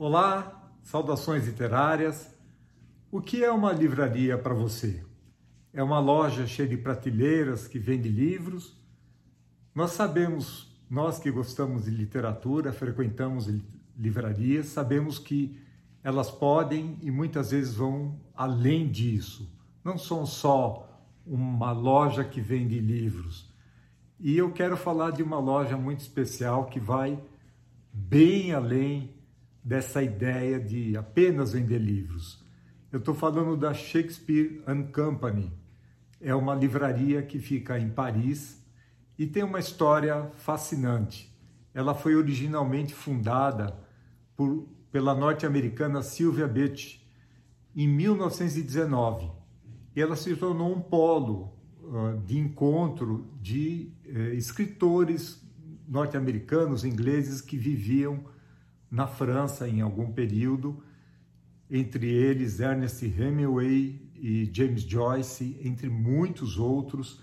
Olá, saudações literárias. O que é uma livraria para você? É uma loja cheia de prateleiras que vende livros? Nós sabemos, nós que gostamos de literatura, frequentamos livrarias, sabemos que elas podem e muitas vezes vão além disso. Não são só uma loja que vende livros. E eu quero falar de uma loja muito especial que vai bem além dessa ideia de apenas vender livros. Eu estou falando da Shakespeare and Company. É uma livraria que fica em Paris e tem uma história fascinante. Ela foi originalmente fundada por, pela norte-americana Sylvia Beach em 1919 e ela se tornou um polo uh, de encontro de uh, escritores norte-americanos, ingleses que viviam na França em algum período, entre eles Ernest Hemingway e James Joyce, entre muitos outros,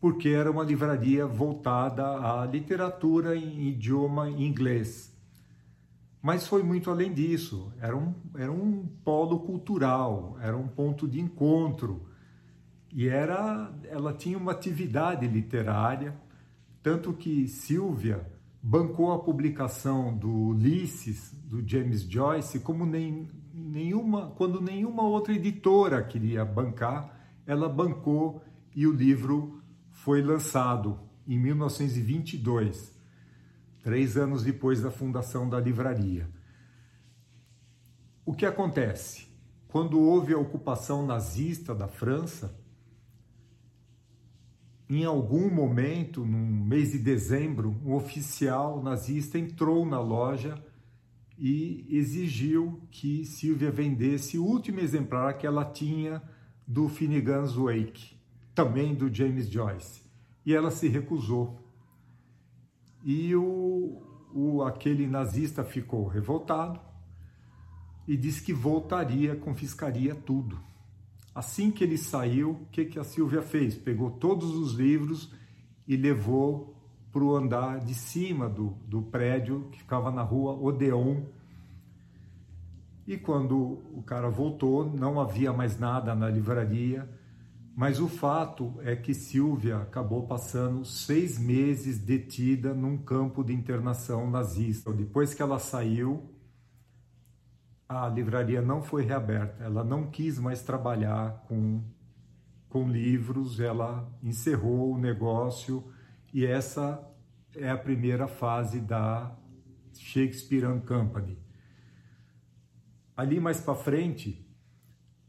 porque era uma livraria voltada à literatura em idioma inglês. Mas foi muito além disso, era um, era um polo cultural, era um ponto de encontro. E era, ela tinha uma atividade literária, tanto que Silvia bancou a publicação do Ulisses, do James Joyce, como nem, nenhuma, quando nenhuma outra editora queria bancar, ela bancou e o livro foi lançado em 1922, três anos depois da fundação da livraria. O que acontece? Quando houve a ocupação nazista da França, em algum momento, no mês de dezembro, um oficial nazista entrou na loja e exigiu que Silvia vendesse o último exemplar que ela tinha do Finnegan's Wake, também do James Joyce. E ela se recusou. E o, o, aquele nazista ficou revoltado e disse que voltaria, confiscaria tudo. Assim que ele saiu, o que, que a Silvia fez? Pegou todos os livros e levou para o andar de cima do, do prédio que ficava na rua Odeon. E quando o cara voltou, não havia mais nada na livraria, mas o fato é que Silvia acabou passando seis meses detida num campo de internação nazista. Depois que ela saiu, a livraria não foi reaberta, ela não quis mais trabalhar com, com livros, ela encerrou o negócio. E essa é a primeira fase da Shakespeare and Company. Ali mais para frente,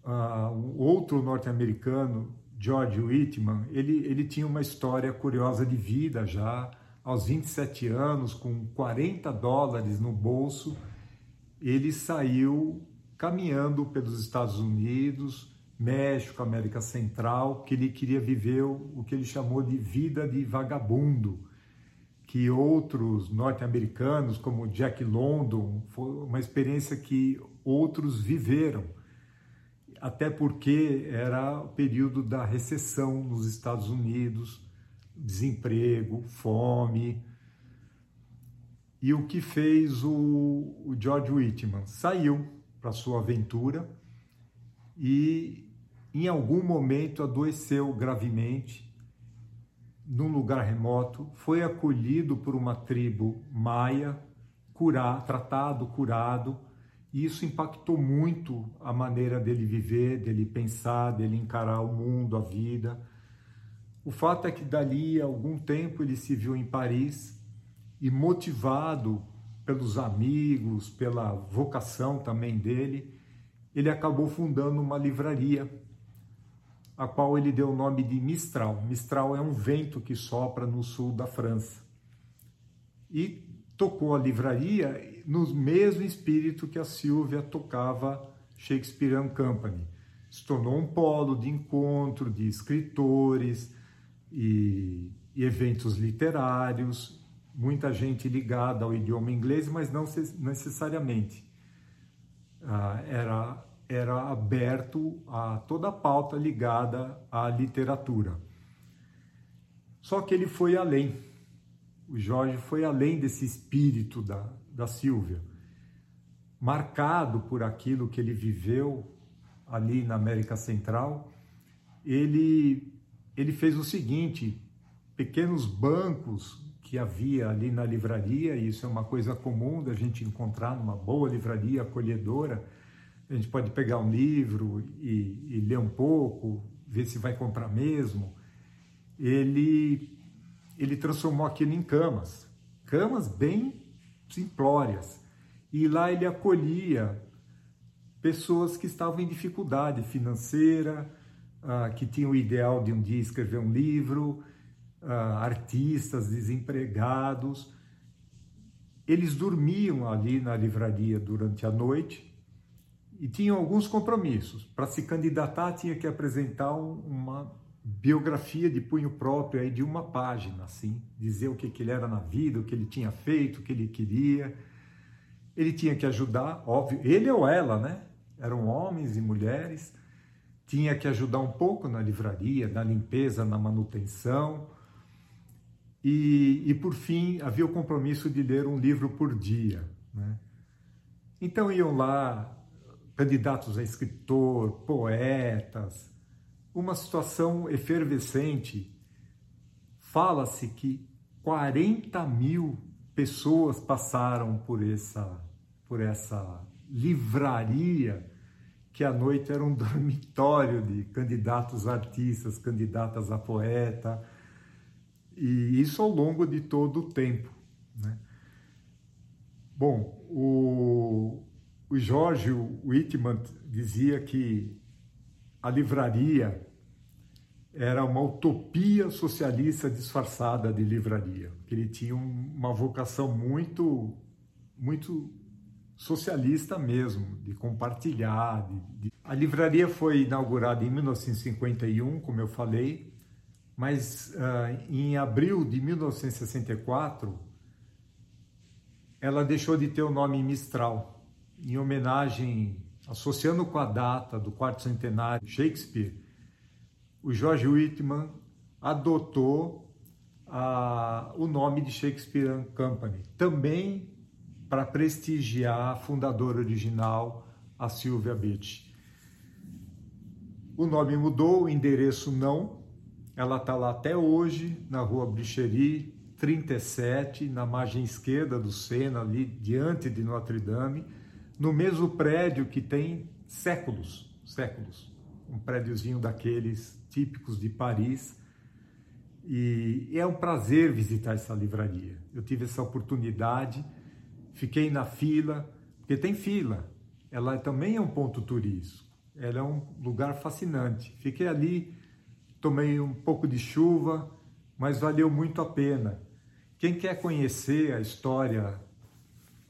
uh, um outro norte-americano, George Whitman, ele, ele tinha uma história curiosa de vida já, aos 27 anos, com 40 dólares no bolso, ele saiu caminhando pelos Estados Unidos, México, América Central, que ele queria viver o que ele chamou de vida de vagabundo, que outros norte-americanos, como Jack London, foi uma experiência que outros viveram, até porque era o período da recessão nos Estados Unidos, desemprego, fome, e o que fez o, George Whitman? Saiu para sua aventura e em algum momento adoeceu gravemente num lugar remoto, foi acolhido por uma tribo maia, curar, tratado, curado, e isso impactou muito a maneira dele viver, dele pensar, dele encarar o mundo, a vida. O fato é que dali algum tempo ele se viu em Paris e motivado pelos amigos, pela vocação também dele, ele acabou fundando uma livraria, a qual ele deu o nome de Mistral. Mistral é um vento que sopra no sul da França. E tocou a livraria no mesmo espírito que a Silvia tocava Shakespeare and Company. Se tornou um polo de encontro de escritores e eventos literários, muita gente ligada ao idioma inglês, mas não necessariamente. Ah, era, era aberto a toda a pauta ligada à literatura. Só que ele foi além. O Jorge foi além desse espírito da, da Silvia. marcado por aquilo que ele viveu ali na América Central, ele, ele fez o seguinte: pequenos bancos que havia ali na livraria, e isso é uma coisa comum da gente encontrar numa boa livraria acolhedora. A gente pode pegar um livro e, e ler um pouco, ver se vai comprar mesmo. Ele, ele transformou aquilo em camas, camas bem simplórias. E lá ele acolhia pessoas que estavam em dificuldade financeira, ah, que tinham o ideal de um dia escrever um livro, artistas desempregados. Eles dormiam ali na livraria durante a noite e tinham alguns compromissos. Para se candidatar, tinha que apresentar uma biografia de punho próprio aí de uma página, assim, dizer o que, que ele era na vida, o que ele tinha feito, o que ele queria. Ele tinha que ajudar, óbvio, ele ou ela, né? Eram homens e mulheres. Tinha que ajudar um pouco na livraria, na limpeza, na manutenção e, e, por fim, havia o compromisso de ler um livro por dia. Né? Então iam lá candidatos a escritor, poetas, uma situação efervescente. Fala-se que 40 mil pessoas passaram por essa, por essa livraria que à noite era um dormitório de candidatos a artistas, candidatas a poeta, e isso ao longo de todo o tempo. Né? Bom, o, o Jorge Whitman dizia que a livraria era uma utopia socialista disfarçada de livraria, que ele tinha uma vocação muito, muito socialista mesmo, de compartilhar. De, de... A livraria foi inaugurada em 1951, como eu falei, mas uh, em abril de 1964 ela deixou de ter o nome Mistral, em homenagem, associando com a data do quarto centenário Shakespeare, o George Whitman adotou uh, o nome de Shakespeare Company, também para prestigiar a fundadora original, a Sylvia Beach. O nome mudou, o endereço não, ela está lá até hoje, na rua Bricherie, 37, na margem esquerda do Sena, ali diante de Notre Dame, no mesmo prédio que tem séculos, séculos. Um prédiozinho daqueles típicos de Paris. E é um prazer visitar essa livraria. Eu tive essa oportunidade, fiquei na fila, porque tem fila. Ela também é um ponto turístico. Ela é um lugar fascinante. Fiquei ali tomei um pouco de chuva, mas valeu muito a pena. Quem quer conhecer a história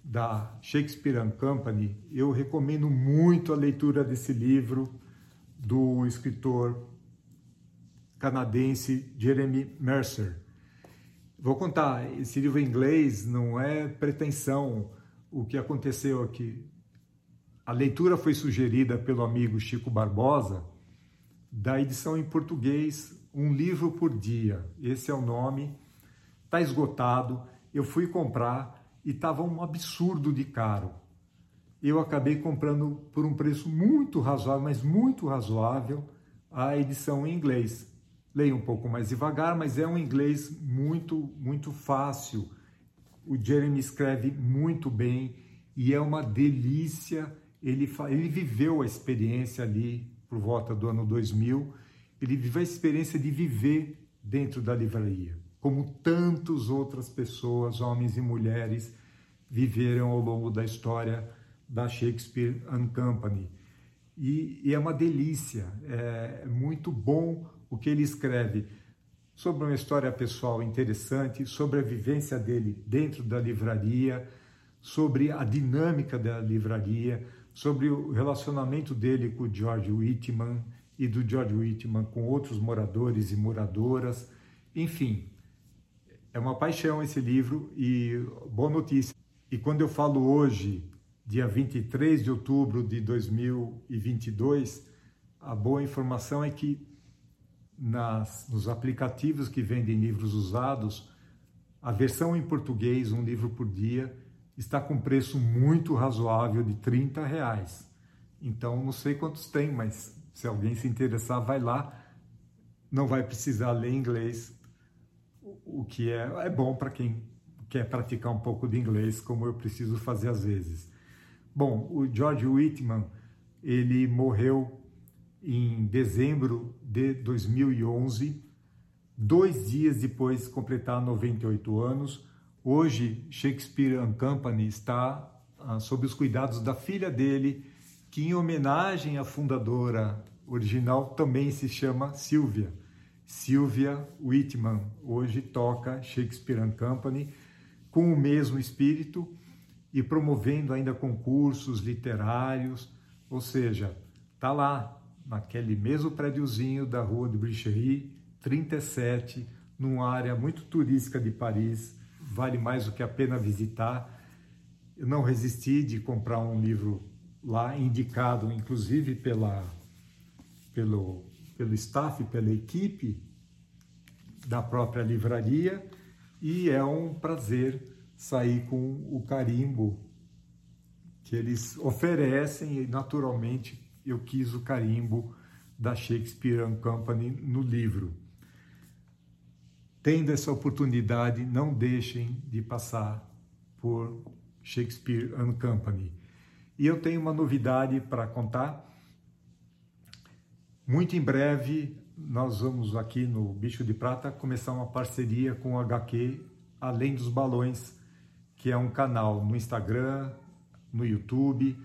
da Shakespeare Company, eu recomendo muito a leitura desse livro do escritor canadense Jeremy Mercer. Vou contar, esse livro em inglês não é pretensão o que aconteceu aqui. A leitura foi sugerida pelo amigo Chico Barbosa, da edição em português Um Livro por Dia. Esse é o nome, está esgotado. Eu fui comprar e estava um absurdo de caro. Eu acabei comprando por um preço muito razoável, mas muito razoável, a edição em inglês. Leio um pouco mais devagar, mas é um inglês muito, muito fácil. O Jeremy escreve muito bem e é uma delícia. Ele, ele viveu a experiência ali por volta do ano 2000, ele viveu a experiência de viver dentro da livraria, como tantas outras pessoas, homens e mulheres, viveram ao longo da história da Shakespeare and Company. E, e é uma delícia, é muito bom o que ele escreve sobre uma história pessoal interessante, sobre a vivência dele dentro da livraria, sobre a dinâmica da livraria, sobre o relacionamento dele com o George Whitman e do George Whitman com outros moradores e moradoras. Enfim, é uma paixão esse livro e boa notícia. E quando eu falo hoje, dia 23 de outubro de 2022, a boa informação é que nas, nos aplicativos que vendem livros usados, a versão em português, um livro por dia, está com preço muito razoável de 30 reais. Então, não sei quantos tem, mas se alguém se interessar, vai lá. Não vai precisar ler inglês, o que é, é bom para quem quer praticar um pouco de inglês, como eu preciso fazer às vezes. Bom, o George Whitman, ele morreu em dezembro de 2011, dois dias depois de completar 98 anos. Hoje, Shakespeare and Company está ah, sob os cuidados da filha dele, que em homenagem à fundadora original também se chama Sylvia. Sylvia Whitman hoje toca Shakespeare and Company com o mesmo espírito e promovendo ainda concursos literários, ou seja, tá lá naquele mesmo prédiozinho da Rua de Bricherie, 37, numa área muito turística de Paris, vale mais do que a pena visitar. Eu não resisti de comprar um livro lá indicado, inclusive pela pelo pelo staff, pela equipe da própria livraria, e é um prazer sair com o carimbo que eles oferecem e naturalmente eu quis o carimbo da Shakespeare Company no livro. Tendo essa oportunidade, não deixem de passar por Shakespeare Company. E eu tenho uma novidade para contar. Muito em breve, nós vamos aqui no Bicho de Prata começar uma parceria com o HQ Além dos Balões, que é um canal no Instagram, no YouTube,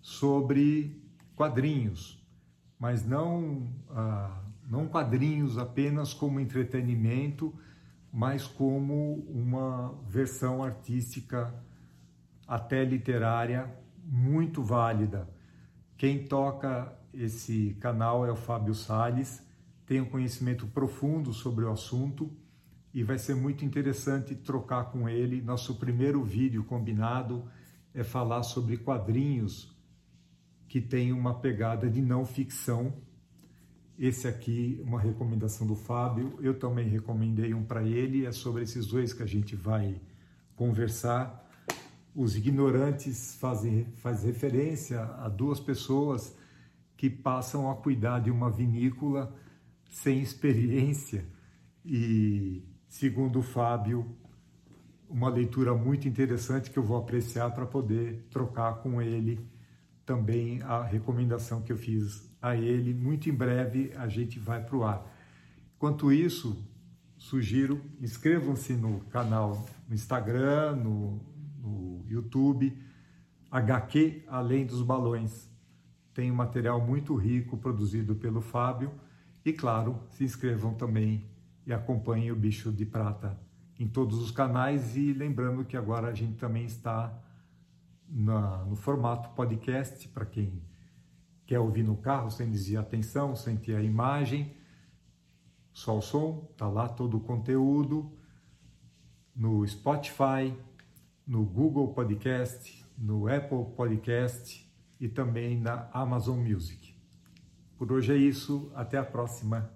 sobre quadrinhos, mas não, ah, não quadrinhos apenas como entretenimento, mas como uma versão artística, até literária, muito válida. Quem toca esse canal é o Fábio Sales, tem um conhecimento profundo sobre o assunto e vai ser muito interessante trocar com ele. Nosso primeiro vídeo combinado é falar sobre quadrinhos que tem uma pegada de não ficção. Esse aqui, uma recomendação do Fábio, eu também recomendei um para ele, é sobre esses dois que a gente vai conversar. Os ignorantes fazem faz referência a duas pessoas que passam a cuidar de uma vinícola sem experiência e, segundo o Fábio, uma leitura muito interessante que eu vou apreciar para poder trocar com ele também a recomendação que eu fiz a ele. Muito em breve a gente vai para o ar. Enquanto isso, sugiro, inscrevam-se no canal no Instagram, no, no YouTube, HQ Além dos Balões. Tem um material muito rico produzido pelo Fábio. E claro, se inscrevam também e acompanhem o Bicho de Prata em todos os canais. E lembrando que agora a gente também está na, no formato podcast, para quem quer ouvir no carro sem desviar atenção, sem ter a imagem, só o som, tá lá todo o conteúdo, no Spotify, no Google Podcast, no Apple Podcast e também na Amazon Music. Por hoje é isso, até a próxima.